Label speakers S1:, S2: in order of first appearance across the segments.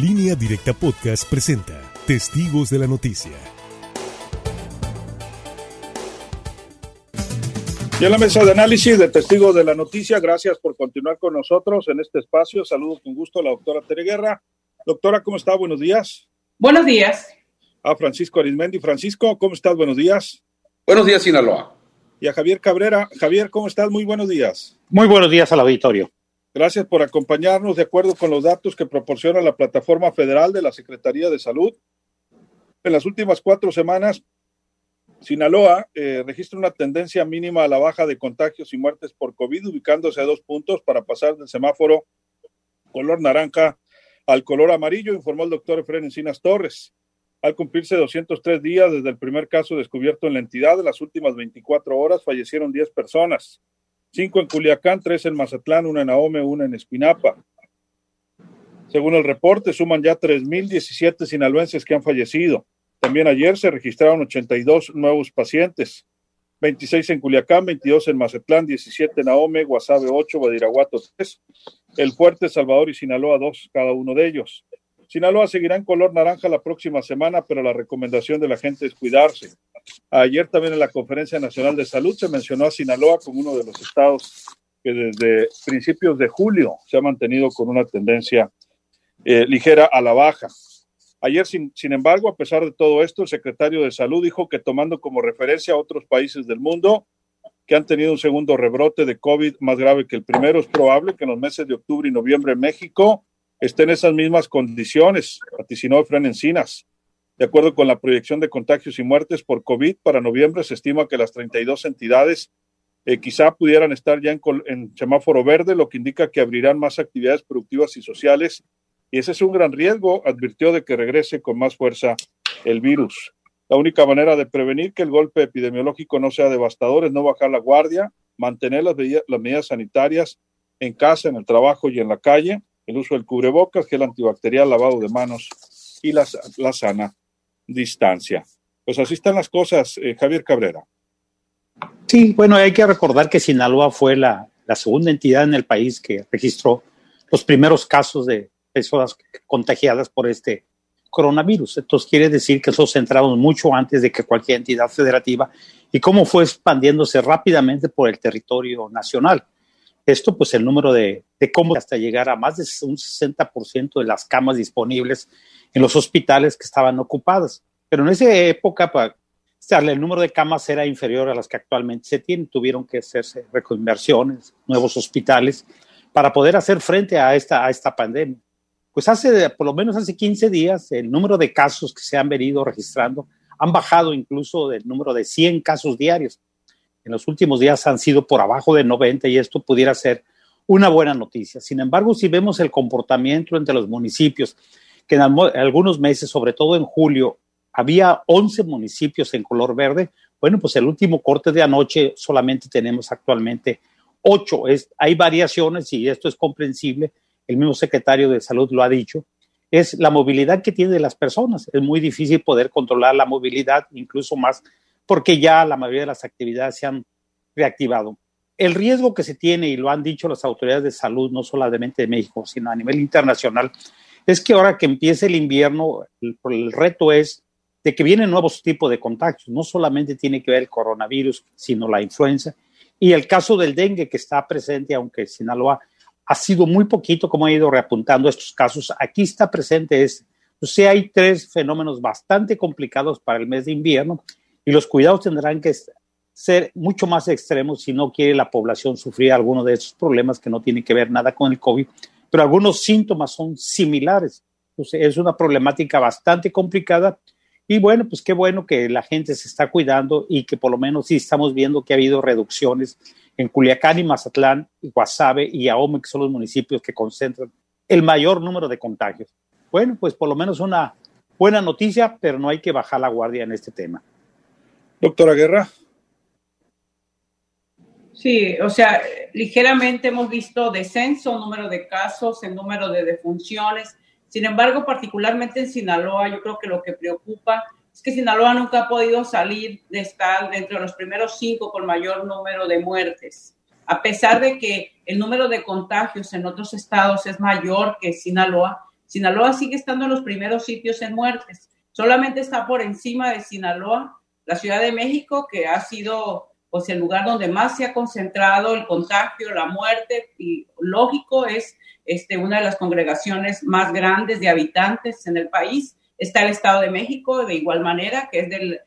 S1: Línea Directa Podcast presenta Testigos de la Noticia.
S2: Y en la mesa de análisis de Testigos de la Noticia, gracias por continuar con nosotros en este espacio. Saludo con gusto a la doctora Tere Guerra. Doctora, ¿cómo está? Buenos días.
S3: Buenos días.
S2: A Francisco Arismendi. Francisco, ¿cómo estás? Buenos días.
S4: Buenos días, Sinaloa.
S2: Y a Javier Cabrera. Javier, ¿cómo estás? Muy buenos días.
S5: Muy buenos días al auditorio.
S2: Gracias por acompañarnos de acuerdo con los datos que proporciona la plataforma federal de la Secretaría de Salud. En las últimas cuatro semanas, Sinaloa eh, registra una tendencia mínima a la baja de contagios y muertes por COVID, ubicándose a dos puntos para pasar del semáforo color naranja al color amarillo, informó el doctor Efren Encinas Torres. Al cumplirse 203 días desde el primer caso descubierto en la entidad, en las últimas 24 horas fallecieron 10 personas cinco en Culiacán, tres en Mazatlán, una en Ahome, una en Espinapa. Según el reporte, suman ya 3.017 sinaloenses que han fallecido. También ayer se registraron 82 nuevos pacientes, 26 en Culiacán, 22 en Mazatlán, 17 en Ahome, Guasave 8, Badiraguato 3, El Fuerte, Salvador y Sinaloa 2, cada uno de ellos. Sinaloa seguirá en color naranja la próxima semana, pero la recomendación de la gente es cuidarse. Ayer también en la Conferencia Nacional de Salud se mencionó a Sinaloa como uno de los estados que desde principios de julio se ha mantenido con una tendencia eh, ligera a la baja. Ayer, sin, embargo, a pesar de todo esto, el secretario de Salud dijo que tomando como referencia a otros países del mundo que han tenido un segundo rebrote de COVID más grave que el primero, es probable que en los meses de octubre y noviembre México esté en esas mismas condiciones, vaticinó Efraín Encinas. De acuerdo con la proyección de contagios y muertes por COVID, para noviembre se estima que las 32 entidades eh, quizá pudieran estar ya en, semáforo verde, lo que indica que abrirán más actividades productivas y sociales. Y ese es un gran riesgo, advirtió de que regrese con más fuerza el virus. La única manera de prevenir que el golpe epidemiológico no sea devastador es no bajar la guardia, mantener las, las medidas sanitarias en casa, en el trabajo y en la calle, el uso del cubrebocas, gel antibacterial, lavado de manos y la, la sana distancia. Pues así están las cosas, eh, Javier Cabrera.
S5: Sí, bueno, hay que recordar que Sinaloa fue la, la, segunda entidad en el país que registró los primeros casos de personas contagiadas por este coronavirus. Entonces quiere decir que nosotros entramos mucho antes de que cualquier entidad federativa y cómo fue expandiéndose rápidamente por el territorio nacional. Esto, pues el número de, de cómo hasta llegar a más de un 60% de las camas disponibles en los hospitales que estaban ocupadas. Pero en esa época, pues, el número de camas era inferior a las que actualmente se tienen. Tuvieron que hacerse reconversiones, nuevos hospitales, para poder hacer frente a esta, a esta pandemia. Pues hace, por lo menos hace 15 días, el número de casos que se han venido registrando han bajado incluso del número de 100 casos diarios en los últimos días han sido por abajo de 90 y esto pudiera ser una buena noticia. Sin embargo, si vemos el comportamiento entre los municipios, que en algunos meses, sobre todo en julio, había 11 municipios en color verde, bueno, pues el último corte de anoche solamente tenemos actualmente 8. Es, hay variaciones y esto es comprensible, el mismo secretario de salud lo ha dicho, es la movilidad que tienen las personas. Es muy difícil poder controlar la movilidad, incluso más porque ya la mayoría de las actividades se han reactivado. El riesgo que se tiene, y lo han dicho las autoridades de salud, no solamente de México, sino a nivel internacional, es que ahora que empiece el invierno, el, reto es de que vienen nuevos tipos de contagios. No solamente tiene que ver el coronavirus, sino la influenza. Y el caso del dengue que está presente, aunque Sinaloa ha sido muy poquito como ha ido reapuntando estos casos, aquí está presente este. O sea, hay tres fenómenos bastante complicados para el mes de invierno y los cuidados tendrán que ser mucho más extremos si no quiere la población sufrir alguno de esos problemas que no tienen que ver nada con el COVID, pero algunos síntomas son similares. Entonces, es una problemática bastante complicada y bueno, pues qué bueno que la gente se está cuidando y que por lo menos sí estamos viendo que ha habido reducciones en Culiacán y Mazatlán, y Guasave y Ahome, que son los municipios que concentran el mayor número de contagios. Bueno, pues por lo menos una buena noticia, pero no hay que bajar la guardia en este tema.
S2: Doctora Guerra.
S3: Sí, o sea, ligeramente hemos visto descenso, número de casos, el número de defunciones. Sin embargo, particularmente en Sinaloa, yo creo que lo que preocupa es que Sinaloa nunca ha podido salir de estar dentro de los primeros cinco con mayor número de muertes. A pesar de que el número de contagios en otros estados es mayor que Sinaloa, Sinaloa sigue estando en los primeros sitios en muertes. Solamente está por encima de Sinaloa la Ciudad de México, que ha sido pues el lugar donde más se ha concentrado el contagio, la muerte, y lógico es este, una de las congregaciones más grandes de habitantes en el país. Está el Estado de México, de igual manera, que es del,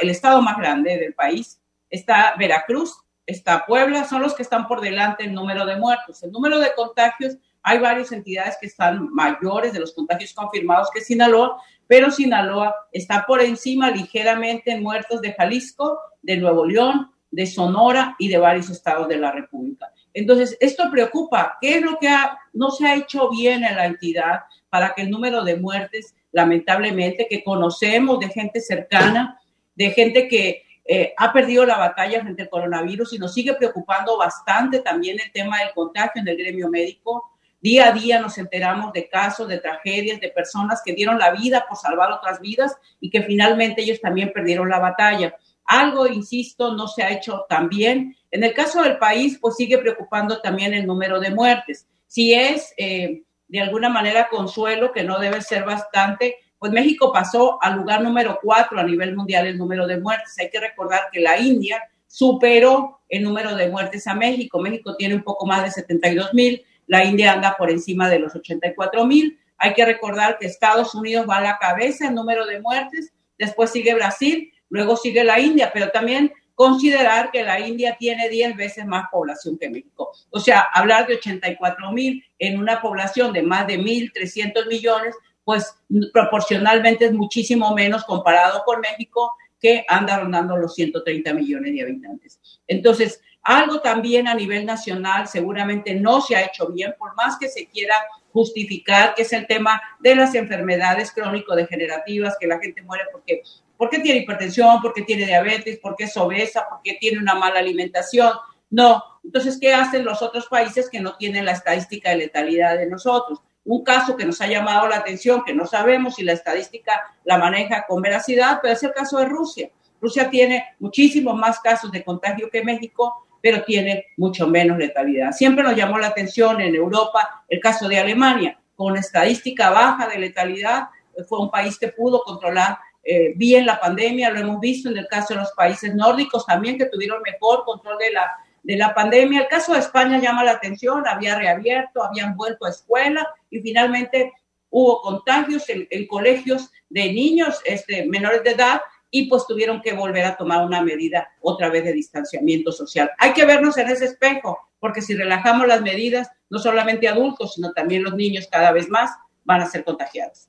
S3: el estado más grande del país. Está Veracruz, está Puebla, son los que están por delante en número de muertos. El número de contagios, hay varias entidades que están mayores de los contagios confirmados que Sinaloa, pero Sinaloa está por encima ligeramente en muertos de Jalisco, de Nuevo León, de Sonora y de varios estados de la República. Entonces, esto preocupa. ¿Qué es lo que no se ha hecho bien en la entidad para que el número de muertes, lamentablemente, que conocemos de gente cercana, de gente que eh, ha perdido la batalla frente al coronavirus y nos sigue preocupando bastante también el tema del contagio en el gremio médico. Día a día nos enteramos de casos, de tragedias, de personas que dieron la vida por salvar otras vidas y que finalmente ellos también perdieron la batalla. Algo, insisto, no se ha hecho tan bien. En el caso del país, pues sigue preocupando también el número de muertes. Si es eh, de alguna manera consuelo, que no debe ser bastante, pues México pasó al lugar número cuatro a nivel mundial el número de muertes. Hay que recordar que la India superó el número de muertes a México. México tiene un poco más de 72 mil, la India anda por encima de los 84 mil. Hay que recordar que Estados Unidos va a la cabeza en número de muertes, después sigue Brasil luego sigue la India, pero también considerar que la India tiene 10 veces más población que México. O sea, hablar de 84 mil en una población de más de 1.300 millones, pues proporcionalmente es muchísimo menos comparado con México, que anda rondando los 130 millones de habitantes. Entonces, algo también a nivel nacional seguramente no se ha hecho bien, por más que se quiera justificar, que es el tema de las enfermedades crónico-degenerativas, que la gente muere porque ¿Por qué tiene hipertensión? ¿Por qué tiene diabetes? ¿Por qué es obesa? ¿Por qué tiene una mala alimentación? No. Entonces, ¿qué hacen los otros países que no tienen la estadística de letalidad de nosotros? Un caso que nos ha llamado la atención, que no sabemos si la estadística la maneja con veracidad, pero es el caso de Rusia. Rusia tiene muchísimos más casos de contagio que México, pero tiene mucho menos letalidad. Siempre nos llamó la atención en Europa el caso de Alemania, con estadística baja de letalidad, fue un país que pudo controlar eh, bien la pandemia, lo hemos visto en el caso de los países nórdicos también que tuvieron mejor control de la, de la pandemia. El caso de España llama la atención, había reabierto, habían vuelto a escuela y finalmente hubo contagios en, colegios de niños este, menores de edad y pues tuvieron que volver a tomar una medida otra vez de distanciamiento social. Hay que vernos en ese espejo, porque si relajamos las medidas, no solamente adultos, sino también los niños cada vez más van a ser contagiados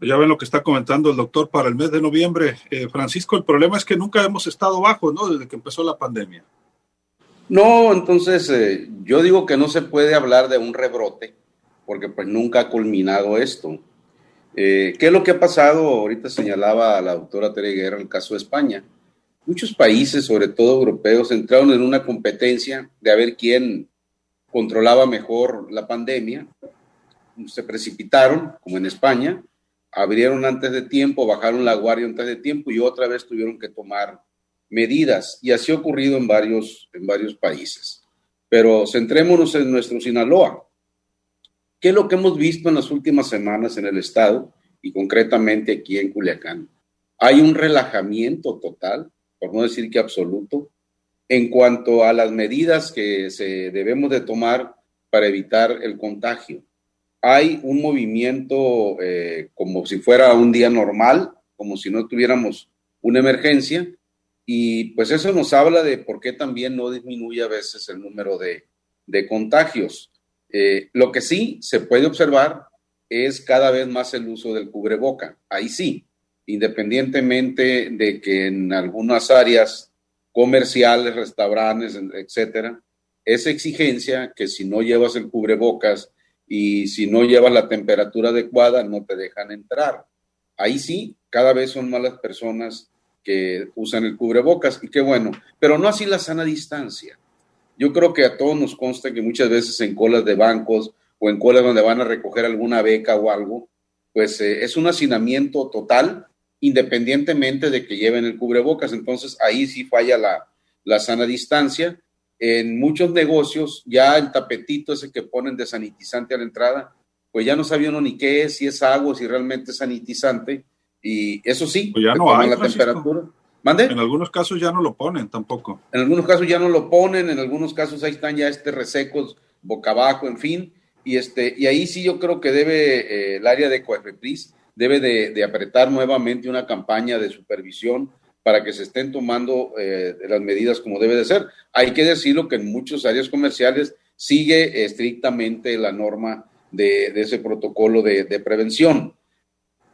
S2: ya ven lo que está comentando el doctor para el mes de noviembre. Eh, Francisco, el problema es que nunca hemos estado bajo, ¿no? Desde que empezó la pandemia.
S4: No, entonces eh, yo digo que no se puede hablar de un rebrote, porque pues nunca ha culminado esto. Eh, ¿Qué es lo que ha pasado? Ahorita señalaba la doctora Tere Guerra el caso de España. Muchos países, sobre todo europeos, entraron en una competencia de a ver quién controlaba mejor la pandemia. Se precipitaron, como en España, abrieron antes de tiempo, bajaron la guardia antes de tiempo y otra vez tuvieron que tomar medidas. Y así ha ocurrido en varios, en varios países. Pero centrémonos en nuestro Sinaloa. ¿Qué es lo que hemos visto en las últimas semanas en el estado y concretamente aquí en Culiacán? Hay un relajamiento total, por no decir que absoluto, en cuanto a las medidas que se debemos de tomar para evitar el contagio hay un movimiento eh, como si fuera un día normal, como si no tuviéramos una emergencia, y pues eso nos habla de por qué también no disminuye a veces el número de, contagios. Eh, lo que sí se puede observar es cada vez más el uso del cubreboca. Ahí sí, independientemente de que en algunas áreas comerciales, restaurantes, etcétera, esa exigencia que si no llevas el cubrebocas y si no llevas la temperatura adecuada no te dejan entrar. Ahí sí, cada vez son más las personas que usan el cubrebocas y qué bueno, pero no así la sana distancia. Yo creo que a todos nos consta que muchas veces en colas de bancos o en colas donde van a recoger alguna beca o algo, pues eh, es un hacinamiento total independientemente de que lleven el cubrebocas. Entonces ahí sí falla la, la sana distancia en muchos negocios ya el tapetito ese que ponen de sanitizante a la entrada pues ya no sabía uno ni qué es, si es agua, si realmente es sanitizante. Y eso sí,
S2: pues ya no hay,
S4: la temperatura. ¿Mande?
S2: En algunos casos ya no lo ponen tampoco.
S4: En algunos casos ya no lo ponen, en algunos casos ahí están ya este resecos boca abajo, en fin. Y, este, y ahí sí yo creo que debe eh, el área de Coefepris debe de, apretar nuevamente una campaña de supervisión para que se estén tomando eh, las medidas como debe de ser. Hay que decirlo que en muchas áreas comerciales sigue estrictamente la norma de, ese protocolo de, prevención.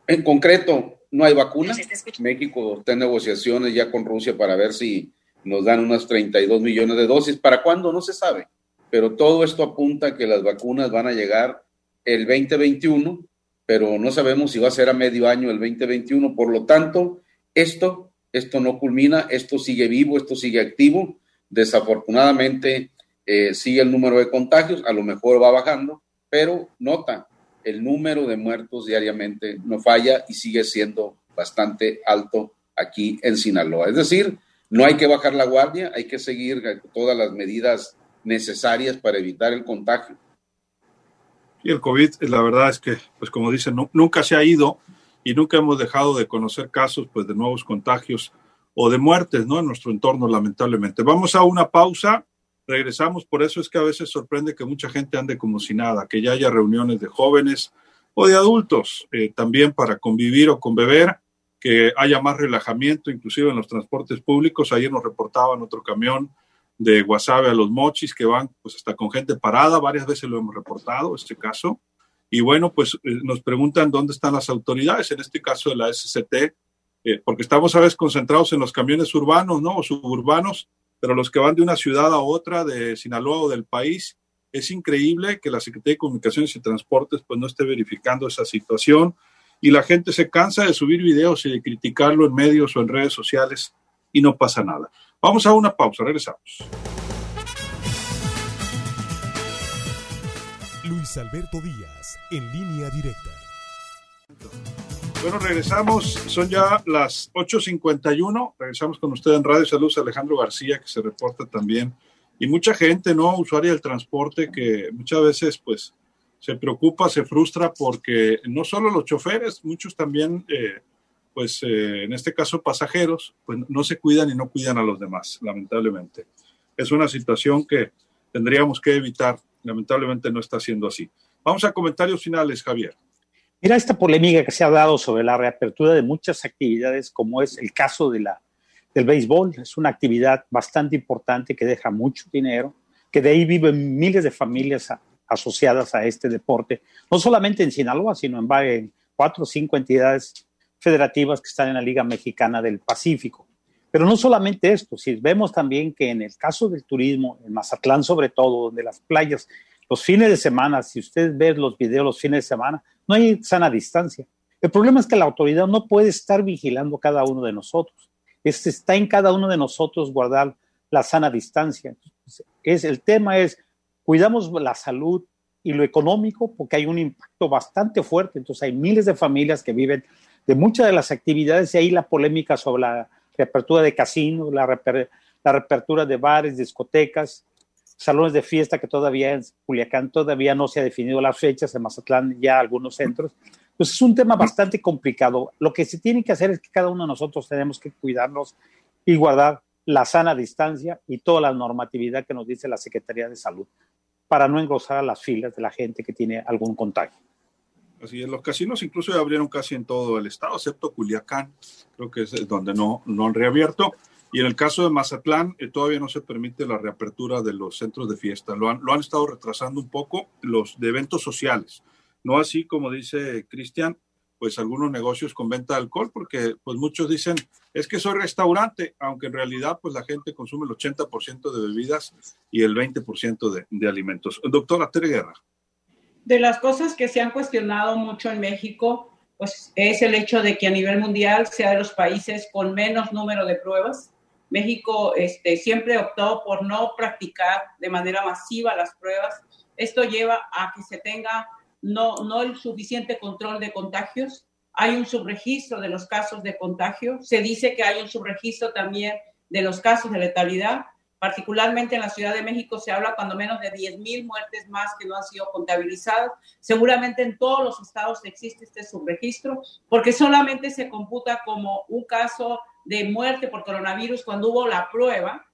S4: En concreto, no hay vacunas. México está en negociaciones ya con Rusia para ver si nos dan unas 32 millones de dosis. ¿Para cuándo? No se sabe. Pero todo esto apunta a que las vacunas van a llegar el 2021, pero no sabemos si va a ser a medio año el 2021. Por lo tanto, esto, esto no culmina, esto sigue vivo, esto sigue activo. Desafortunadamente, eh, sigue el número de contagios, a lo mejor va bajando, pero nota, el número de muertos diariamente no falla y sigue siendo bastante alto aquí en Sinaloa. Es decir, no hay que bajar la guardia, hay que seguir todas las medidas necesarias para evitar el contagio.
S2: Y el COVID, la verdad es que, pues como dicen, nunca se ha ido y nunca hemos dejado de conocer casos pues, de nuevos contagios o de muertes ¿no? en nuestro entorno, lamentablemente. Vamos a una pausa regresamos, por eso es que a veces sorprende que mucha gente ande como si nada, que ya haya reuniones de jóvenes o de adultos, eh, también para convivir o con beber, que haya más relajamiento, inclusive en los transportes públicos. Ayer nos reportaban otro camión de Guasave a los Mochis que van pues hasta con gente parada, varias veces lo hemos reportado, este caso. Y bueno, pues eh, nos preguntan dónde están las autoridades, en este caso de la SCT, eh, porque estamos a veces concentrados en los camiones urbanos, ¿no? O suburbanos, pero los que van de una ciudad a otra, de Sinaloa o del país, es increíble que la Secretaría de Comunicaciones y Transportes pues no esté verificando esa situación y la gente se cansa de subir videos y de criticarlo en medios o en redes sociales y no pasa nada. Vamos a una pausa, regresamos.
S1: Alberto Díaz, en línea directa.
S2: Bueno, regresamos, son ya las 8.51, regresamos con usted en Radio Salud, Alejandro García, que se reporta también, y mucha gente, ¿no? Usuaria del transporte que muchas veces, pues, se preocupa, se frustra porque no solo los choferes, muchos también, eh, pues, eh, en este caso pasajeros, pues no se cuidan y no cuidan a los demás, lamentablemente. Es una situación que tendríamos que evitar, lamentablemente no está siendo así. Vamos a comentarios finales, Javier.
S5: Mira esta polémica que se ha dado sobre la reapertura de muchas actividades, como es el caso de la, del béisbol. Es una actividad bastante importante que deja mucho dinero, que de ahí viven miles de familias asociadas a este deporte, no solamente en Sinaloa, sino en, en cuatro o cinco entidades federativas que están en la Liga Mexicana del Pacífico. Pero no solamente esto, si vemos también que en el caso del turismo, en Mazatlán sobre todo, donde las playas, los fines de semana, si ustedes ven los videos los fines de semana, no hay sana distancia. El problema es que la autoridad no puede estar vigilando cada uno de nosotros. está en cada uno de nosotros guardar la sana distancia. Es, el tema es, cuidamos la salud y lo económico porque hay un impacto bastante fuerte. Entonces hay miles de familias que viven de muchas de las actividades y ahí la polémica sobre la reapertura de casinos, la, la reapertura de bares, discotecas, salones de fiesta que todavía en Culiacán todavía no se ha definido las fechas, en Mazatlán ya algunos centros. Pues es un tema bastante complicado. Lo que se tiene que hacer es que cada uno de nosotros tenemos que cuidarnos y guardar la sana distancia y toda la normatividad que nos dice la Secretaría de Salud para no engrosar las filas de la gente que tiene algún contagio.
S2: Así es, los casinos incluso ya abrieron casi en todo el estado, excepto Culiacán, creo que es donde no, no han reabierto. Y en el caso de Mazatlán, eh, todavía no se permite la reapertura de los centros de fiesta. Lo han, lo han estado retrasando un poco los de eventos sociales. No así como dice Cristian, pues algunos negocios con venta de alcohol, porque pues muchos dicen, es que soy restaurante, aunque en realidad pues la gente consume el 80% de bebidas y el 20% de, de alimentos. Doctora Tere Guerra.
S3: De las cosas que se han cuestionado mucho en México, pues es el hecho de que a nivel mundial sea de los países con menos número de pruebas México este, siempre optó por no practicar de manera masiva las pruebas. Esto lleva a que se tenga no, no el suficiente control de contagios. Hay un subregistro de los casos de contagio. Se dice que hay un subregistro también de los casos de letalidad. Particularmente en la Ciudad de México se habla cuando menos de 10 mil muertes más que no han sido contabilizadas. Seguramente en todos los estados existe este subregistro, porque solamente se computa como un caso de muerte por coronavirus cuando hubo la prueba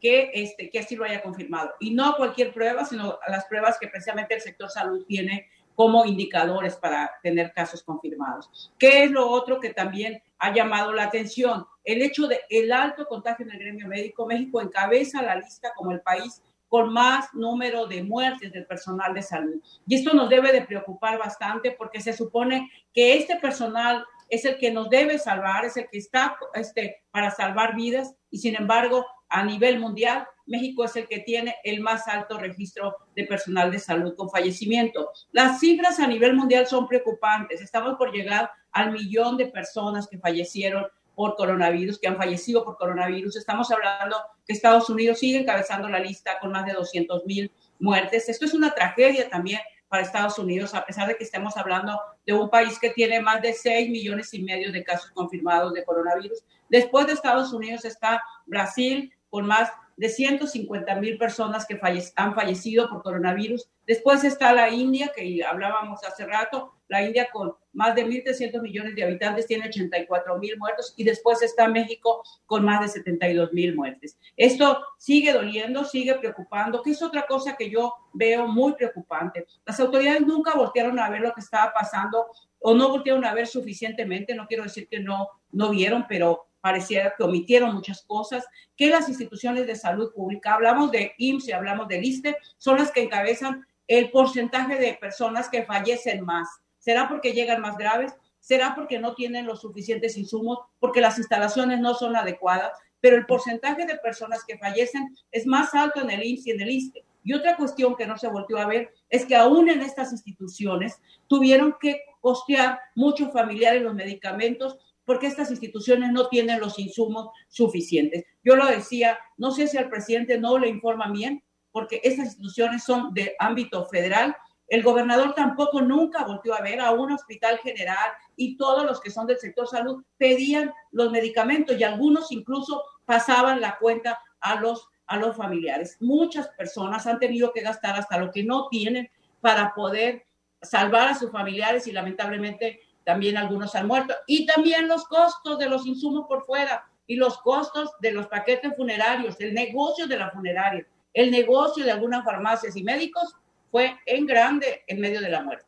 S3: que, este, que así lo haya confirmado. Y no cualquier prueba, sino las pruebas que precisamente el sector salud tiene como indicadores para tener casos confirmados. ¿Qué es lo otro que también ha llamado la atención? El hecho de el alto contagio en el gremio médico. México encabeza la lista como el país con más número de muertes del personal de salud. Y esto nos debe de preocupar bastante porque se supone que este personal es el que nos debe salvar, es el que está este, para salvar vidas y sin embargo a nivel mundial México es el que tiene el más alto registro de personal de salud con fallecimiento. Las cifras a nivel mundial son preocupantes. Estamos por llegar al millón de personas que fallecieron por coronavirus, que han fallecido por coronavirus. Estamos hablando que Estados Unidos sigue encabezando la lista con más de 200 mil muertes. Esto es una tragedia también para Estados Unidos, a pesar de que estemos hablando de un país que tiene más de 6 millones y medio de casos confirmados de coronavirus. Después de Estados Unidos está Brasil con más de 150 mil personas que han fallecido por coronavirus. Después está la India, que hablábamos hace rato, la India con más de 1.300 millones de habitantes tiene 84 mil muertos y después está México con más de 72 mil muertes. Esto sigue doliendo, sigue preocupando, que es otra cosa que yo veo muy preocupante. Las autoridades nunca voltearon a ver lo que estaba pasando o no voltearon a ver suficientemente, no quiero decir que no, no vieron, pero pareciera que omitieron muchas cosas, que las instituciones de salud pública, hablamos de IMSS y hablamos del ISTE, son las que encabezan el porcentaje de personas que fallecen más. ¿Será porque llegan más graves? ¿Será porque no tienen los suficientes insumos? ¿Porque las instalaciones no son adecuadas? Pero el porcentaje de personas que fallecen es más alto en el IMSS y en el ISTE. Y otra cuestión que no se volvió a ver es que aún en estas instituciones tuvieron que costear muchos familiares los medicamentos porque estas instituciones no tienen los insumos suficientes. Yo lo decía, no sé si al presidente no le informa bien, porque estas instituciones son de ámbito federal. El gobernador tampoco nunca volvió a ver a un hospital general y todos los que son del sector salud pedían los medicamentos y algunos incluso pasaban la cuenta a los, a los familiares. Muchas personas han tenido que gastar hasta lo que no tienen para poder salvar a sus familiares y lamentablemente también algunos han muerto. Y también los costos de los insumos por fuera y los costos de los paquetes funerarios, el negocio de la funeraria, el negocio de algunas farmacias y médicos fue en grande en medio de la muerte.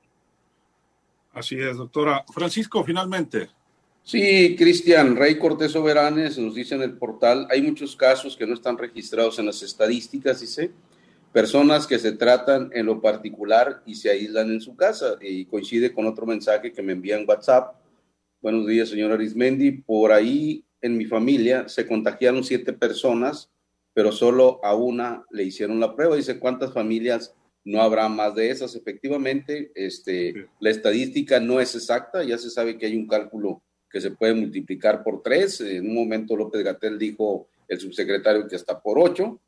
S2: Así es, doctora. Francisco, finalmente.
S4: Sí, Cristian, Rey Cortés Soberanes nos dice en el portal, hay muchos casos que no están registrados en las estadísticas, dice, personas que se tratan en lo particular y se aíslan en su casa. Y coincide con otro mensaje que me envía en WhatsApp. Buenos días, señor Arismendi. Por ahí en mi familia se contagiaron siete personas, pero solo a una le hicieron la prueba. Dice, ¿cuántas familias no habrá más de esas? Efectivamente, este, la estadística no es exacta. Ya se sabe que hay un cálculo que se puede multiplicar por tres. En un momento López Gatel dijo, el subsecretario, que está por ocho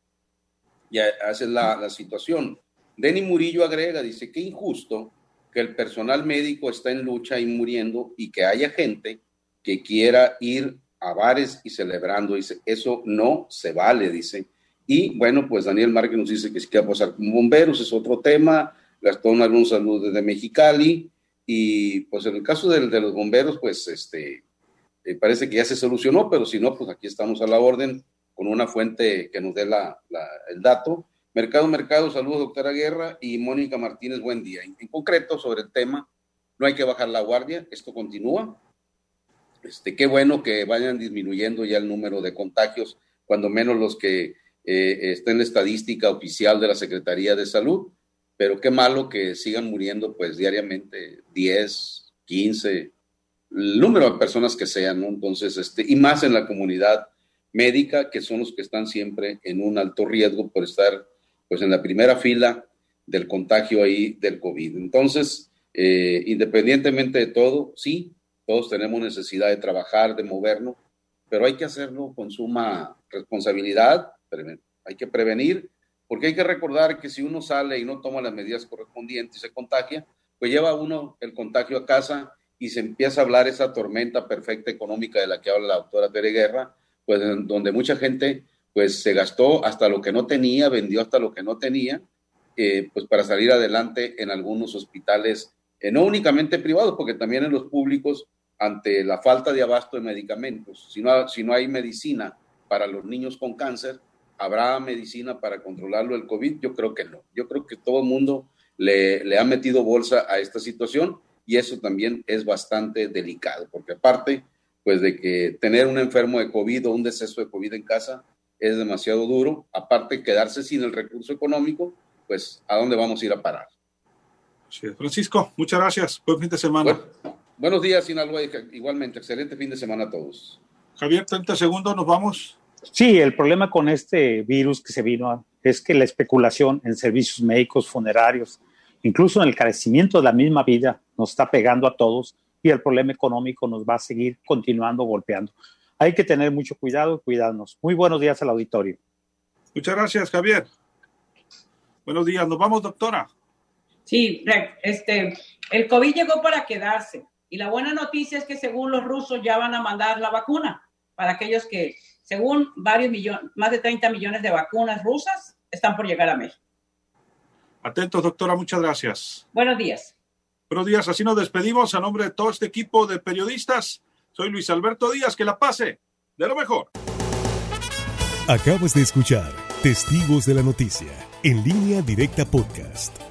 S4: y es la, situación. Denny Murillo agrega, dice, que injusto que el personal médico está en lucha y muriendo y que haya gente que quiera ir a bares y celebrando. Dice, eso no se vale, dice. Y bueno, pues Daniel Márquez nos dice que sí que a pasar con bomberos, es otro tema. Gastón algún saludo desde Mexicali. Y pues en el caso de, de los bomberos, pues este, eh, parece que ya se solucionó, pero si no, pues aquí estamos a la orden con una fuente que nos dé la, el dato. Mercado, Mercado, saludos, doctora Guerra y Mónica Martínez, buen día. En, concreto, sobre el tema, no hay que bajar la guardia, esto continúa. Este, qué bueno que vayan disminuyendo ya el número de contagios, cuando menos los que eh, estén en la estadística oficial de la Secretaría de Salud, pero qué malo que sigan muriendo pues diariamente 10, 15, el número de personas que sean, ¿no? Entonces, este, y más en la comunidad médica, que son los que están siempre en un alto riesgo por estar pues en la primera fila del contagio ahí del COVID. Entonces, eh, independientemente de todo, sí, todos tenemos necesidad de trabajar, de movernos, pero hay que hacerlo con suma responsabilidad, hay que prevenir, porque hay que recordar que si uno sale y no toma las medidas correspondientes y se contagia, pues lleva uno el contagio a casa y se empieza a hablar esa tormenta perfecta económica de la que habla la doctora Tere Guerra, pues donde mucha gente pues se gastó hasta lo que no tenía, vendió hasta lo que no tenía, eh, pues para salir adelante en algunos hospitales, eh, no únicamente privados, porque también en los públicos, ante la falta de abasto de medicamentos, si no, si no hay medicina para los niños con cáncer, ¿habrá medicina para controlarlo el COVID? Yo creo que no. Yo creo que todo el mundo le, le ha metido bolsa a esta situación y eso también es bastante delicado, porque aparte, pues de que tener un enfermo de COVID o un deceso de COVID en casa es demasiado duro, aparte quedarse sin el recurso económico, pues ¿a dónde vamos a ir a parar?
S2: Sí. Francisco, muchas gracias. Buen fin de semana.
S4: buenos días, Sinaloa. Igualmente, excelente fin de semana a todos.
S2: Javier, 30 segundos, nos vamos.
S5: Sí, el problema con este virus que se vino es que la especulación en servicios médicos, funerarios, incluso en el carecimiento de la misma vida, nos está pegando a todos y el problema económico nos va a seguir continuando golpeando. Hay que tener mucho cuidado y cuidarnos. Muy buenos días al auditorio.
S2: Muchas gracias, Javier. Buenos días. Nos vamos, doctora.
S3: Sí, este, el COVID llegó para quedarse. Y la buena noticia es que según los rusos ya van a mandar la vacuna para aquellos que, según varios millones, más de 30 millones de vacunas rusas, están por llegar a México.
S2: Atentos, doctora, muchas gracias.
S3: Buenos días.
S2: Buenos días, así nos despedimos a nombre de todo este equipo de periodistas. Soy Luis Alberto Díaz, que la pase de lo mejor.
S1: Acabas de escuchar Testigos de la Noticia, en línea directa podcast.